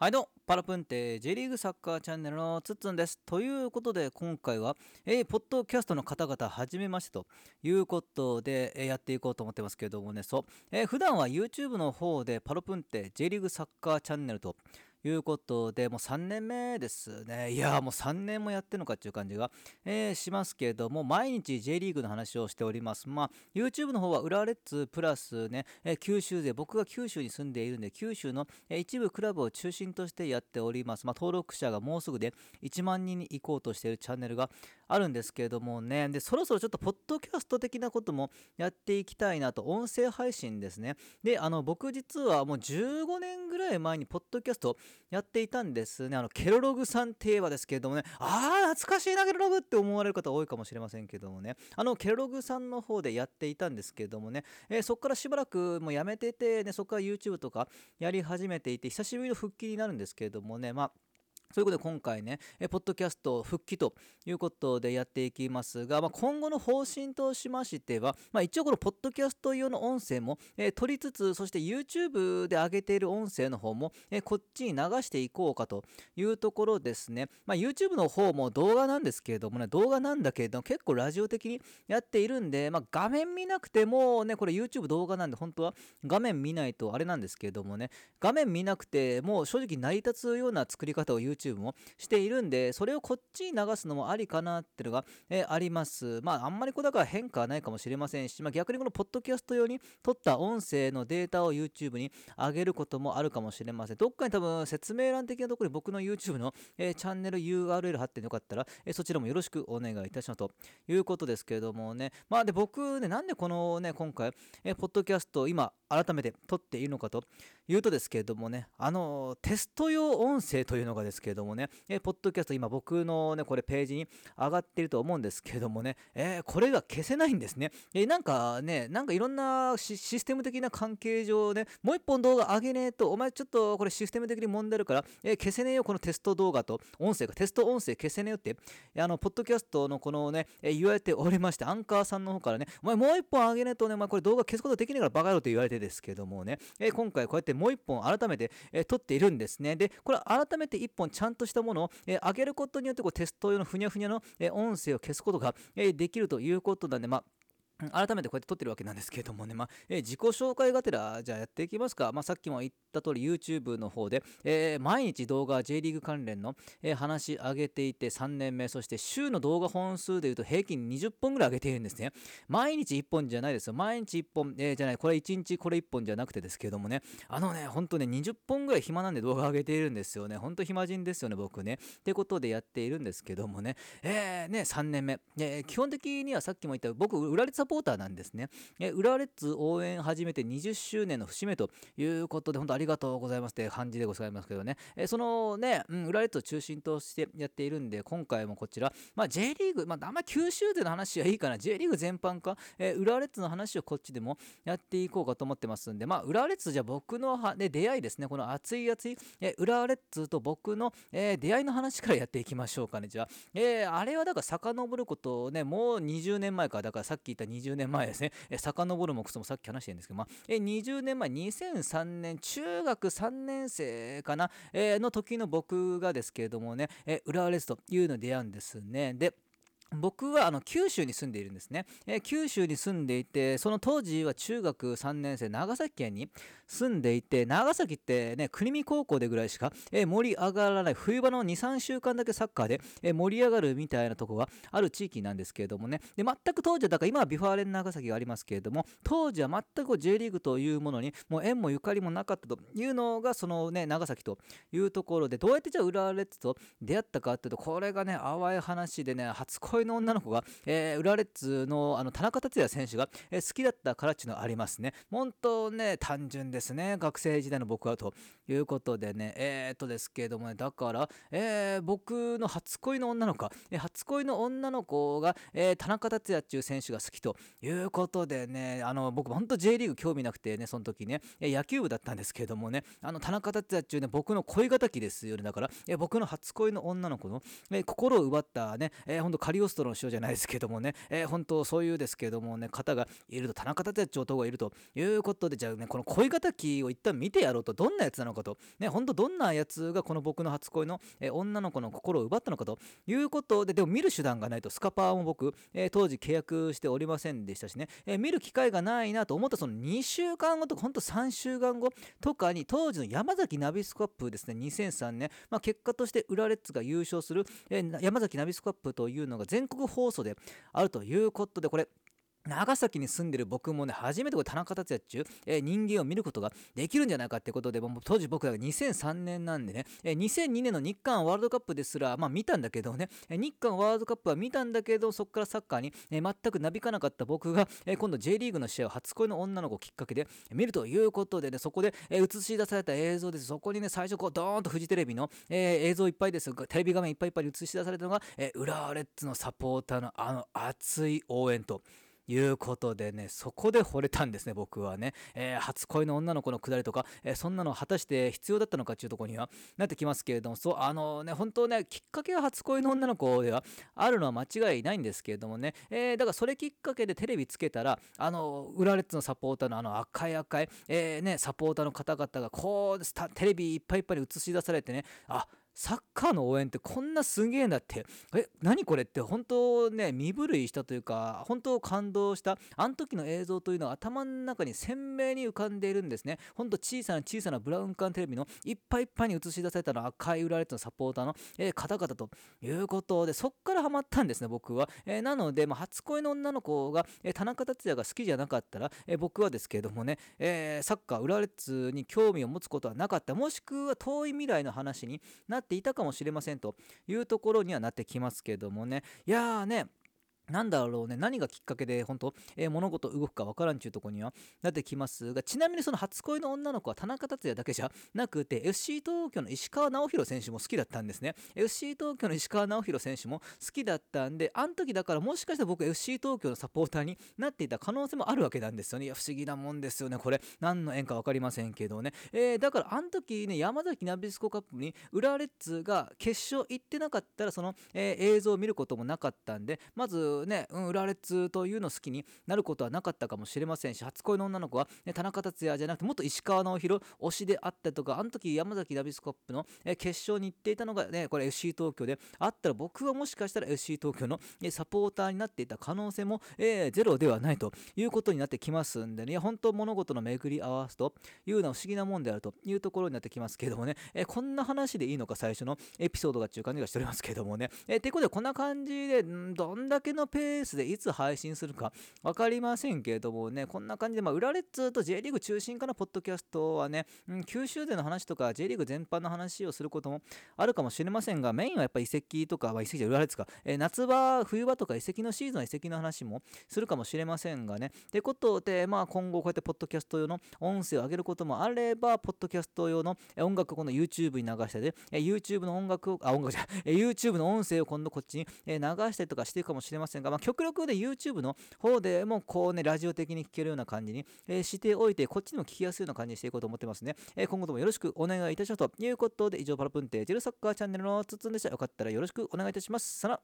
はいどうも、パラプンテ J リーグサッカーチャンネルのつっつんです。ということで今回は、えー、ポッドキャストの方々はじめましてということで、えー、やっていこうと思ってますけれどもね、そう、えー、普段は YouTube の方でパラプンテ J リーグサッカーチャンネルということで、もう3年目ですね。いやもう3年もやってるのかっていう感じが、えー、しますけれども、毎日 J リーグの話をしております。まあ、YouTube の方は浦和レッズプラスね、えー、九州勢、僕が九州に住んでいるんで、九州の、えー、一部クラブを中心としてやっております。まあ、登録者がもうすぐで1万人に行こうとしているチャンネルがあるんですけれどもね、で、そろそろちょっとポッドキャスト的なこともやっていきたいなと、音声配信ですね。で、あの、僕実はもう15年ぐらい前にポッドキャストやっていたんですね。あの、ケロログさんって言えばですけれどもね、ああ、懐かしいな、ケロログって思われる方多いかもしれませんけどもね、あの、ケロログさんの方でやっていたんですけれどもね、えー、そこからしばらくもうやめてて、ね、そこから YouTube とかやり始めていて、久しぶりの復帰になるんですけれどもね、まあ、そういうことで今回ね、えポッドキャスト復帰ということでやっていきますが、まあ、今後の方針としましては、まあ、一応このポッドキャスト用の音声も、えー、取りつつ、そして YouTube で上げている音声の方も、えー、こっちに流していこうかというところですね。まあ、YouTube の方も動画なんですけれどもね、動画なんだけれども結構ラジオ的にやっているんで、まあ、画面見なくてもね、これ YouTube 動画なんで本当は画面見ないとあれなんですけれどもね、画面見なくても正直成り立つような作り方を YouTube YouTube もしているんで、それをこっちに流すのもありかなっていうのが、えー、あります。まあ、あんまりこうだから変化はないかもしれませんし、まあ、逆にこのポッドキャスト用に撮った音声のデータを YouTube に上げることもあるかもしれません。どっかに多分説明欄的なところに僕の YouTube の、えー、チャンネル URL 貼ってよかったら、えー、そちらもよろしくお願いいたしますということですけれどもね。まあで僕ね、なんでこのね、今回、えー、ポッドキャスト今改めて撮っているのかというとですけれどもね、あの、テスト用音声というのがですけれどもね、えポッドキャスト今僕のね、これページに上がっていると思うんですけれどもね、えー、これが消せないんですね。えー、なんかね、なんかいろんなシステム的な関係上ね、もう一本動画上げねえと、お前ちょっとこれシステム的に問題あるから、えー、消せねえよ、このテスト動画と音声が、テスト音声消せねえよって、あの、ポッドキャストのこのね、え言われておりまして、アンカーさんの方からね、お前もう一本上げねえとね、お前これ動画消すことできねえからバカ野郎って言われてですけどもね、え今回こうやってもう一本改めて、え撮っているんですね。で、これ改めて一本ちゃんとしたものを、え上げることによってこうテスト用のふにゃふにゃの、え音声を消すことが、えできるということなんで、まあ改めてこうやって撮ってるわけなんですけれどもね、まあ、えー、自己紹介がてら、じゃあやっていきますか。まあ、さっきも言った通り YouTube の方で、えー、毎日動画 J リーグ関連の、えー、話上げていて3年目、そして週の動画本数でいうと平均20本ぐらい上げているんですね。毎日1本じゃないですよ。毎日1本、え、じゃない、これ1日これ1本じゃなくてですけどもね、あのね、ほんとね、20本ぐらい暇なんで動画上げているんですよね。ほんと暇人ですよね、僕ね。ってことでやっているんですけどもね、えー、ね、3年目。え、基本的にはさっきも言った僕、裏列サポーターなんですね。え浦和レッズ応援始めて20周年の節目ということで、本当ありがとうございますって感じでございますけどね、えそのね、うん、浦和レッズを中心としてやっているんで、今回もこちら、まあ、J リーグ、まあ、あんま九州での話はいいかな、J リーグ全般か、え浦和レッズの話をこっちでもやっていこうかと思ってますんで、まあ、浦和レッズじゃあ僕のは、ね、出会いですね、この熱い熱い、え浦和レッズと僕の、えー、出会いの話からやっていきましょうかね、じゃあ。えー、あれはだから遡ることをね、もう20年前か、だからさっき言った20 20年前ですね、え遡るもくそもさっき話してるんですけど、まあ、え20年前、2003年、中学3年生かな、えー、の時の僕がですけれどもね、え浦和レッズというのに出会うんですね。で、僕はあの九州に住んでいるんですね、えー、九州に住んでいて、その当時は中学3年生、長崎県に住んでいて、長崎ってね、国見高校でぐらいしか、えー、盛り上がらない、冬場の2、3週間だけサッカーで、えー、盛り上がるみたいなとこがある地域なんですけれどもね、で全く当時は、だから今は V・ファーレン長崎がありますけれども、当時は全く J リーグというものに、もう縁もゆかりもなかったというのが、そのね、長崎というところで、どうやってじゃあ浦和レッズと出会ったかっていうと、これがね、淡い話でね、初恋の女の子が、えー、浦和レッズのあの田中達也選手が、えー、好きだったからっていうのがありますね。本当ね、単純ですね。学生時代の僕はということでね、えー、っとですけれどもね、だから、えー、僕の初恋の女の子、えー、初恋の女の子が、えー、田中達也っていう選手が好きということでね、あの、僕本当 J リーグ興味なくてね、その時ね、え野球部だったんですけれどもね、あの、田中達也っていうね、僕の恋敵ですよね。だから、え僕の初恋の女の子の、え心を奪ったね、えー、ほんとカリオストの師匠じゃないですけどもね、えー、本当そういうですけどもね方がいると田中達也長がいるということでじゃあねこの恋敵を一旦見てやろうと。どんなやつなのかと。ね本当どんなやつがこの僕の初恋の、えー、女の子の心を奪ったのかということででも見る手段がないと。スカパーも僕、えー、当時契約しておりませんでしたしね、えー、見る機会がないなと思ったその2週間後とかほんと3週間後とかに当時の山崎ナビスコアップですね2003年、まあ、結果としてウラレッツが優勝する、え、山崎ナビスコアップというのが全全国放送であるということでこれ長崎に住んでる僕もね、初めてこれ田中達也っちゅう、えー、人間を見ることができるんじゃないかってことで、もう当時僕らが2003年なんでね、えー、2002年の日韓ワールドカップですら、まあ見たんだけどね、えー、日韓ワールドカップは見たんだけど、そこからサッカーに、えー、全くなびかなかった僕が、えー、今度 J リーグの試合を初恋の女の子をきっかけで見るということでね、そこで、えー、映し出された映像です。そこにね、最初こうドーンとフジテレビの、えー、映像いっぱいですがテレビ画面いっぱいいっぱいに映し出されたのが、えー、浦和レッズのサポーターのあの熱い応援と、いうことでね、そこで惚れたんですね、僕はね。えー、初恋の女の子のくだりとか、えー、そんなの果たして必要だったのかっていうところにはなってきますけれども、そう、あのね、本当ね、きっかけは初恋の女の子ではあるのは間違いないんですけれどもね、えー、だからそれきっかけでテレビつけたら、あの、裏レッツのサポーターのあの赤い赤い、え、ね、サポーターの方々がこう、テレビいっぱいいっぱいに映し出されてね、あ、サッカーの応援ってこんなすげえんだって。え何これって。本当ね身震いしたというか本当感動した。あの時の映像というのは頭の中に鮮明に浮かんでいるんですね。本当小さな小さなブラウン管テレビのいっぱいいっぱいに映し出されたの赤い裏列のサポーターの、方々と。いうことでそっからハマったんですね僕は、えー、なので、まあ、初恋の女の子が、えー、田中達也が好きじゃなかったら、え僕はですけれどもね、えサッカー裏列に興味を持つことはなかった。もしくは遠い未来の話になってっていたかもしれませんというところにはなってきますけどもね。いやーねなんだろうね、何がきっかけで本当、えー、物事動くかわからんちゅうとこにはなってきますが、ちなみにその初恋の女の子は田中達也だけじゃなくて、FC 東京の石川直弘選手も好きだったんですね。FC 東京の石川直弘選手も好きだったんで、あの時だからもしかしたら僕 FC 東京のサポーターになっていた可能性もあるわけなんですよね。いや、不思議なもんですよね。これ、何の縁か分かりませんけどね。えー、だからあの時ね、山崎ナビスコカップに浦和レッズが決勝行ってなかったら、その、えー、映像を見ることもなかったんで、まずね、うん、浦和レッズというのを好きになることはなかったかもしれませんし初恋の女の子は、ね、田中達也じゃなくてもっと石川直弘推しであったとかあの時山崎ダビスコップの、え決勝に行っていたのがねこれ FC 東京であったら僕はもしかしたら FC 東京の、えサポーターになっていた可能性も、えー、ゼロではないということになってきますんでね。本当物事の巡り合わすというのは不思議なもんであるというところになってきますけどもね、え、こんな話でいいのか最初のエピソードがっていう感じがしておりますけどもね、えー、ということでこんな感じでどんだけのペースでいつ配信するか分かりませんけれどもね、こんな感じで、まあ、裏レッツと J リーグ中心からポッドキャストはね、うん、九州での話とか J リーグ全般の話をすることもあるかもしれませんが、メインはやっぱり移籍とか、まあ、移籍じゃ裏レッツか、えー、夏場、冬場とか移籍のシーズンは移籍の話もするかもしれませんがね、ってことで、まあ、今後こうやってポッドキャスト用の音声を上げることもあれば、ポッドキャスト用の音楽を今度 YouTube に流したり、YouTube の音楽を、あ、音楽じゃ、YouTube の音声を今度こっちに流したりとかしていくかもしれませんせんが、まあ、極力で YouTube の方でもこうね、ラジオ的に聞けるような感じに、えー、しておいて、こっちにも聞きやすいような感じにしていこうと思ってますね。えー、今後ともよろしくお願いいたしますということで、以上パラプンテージルサッカーチャンネルのつつんでした。よかったらよろしくお願いいたします。さら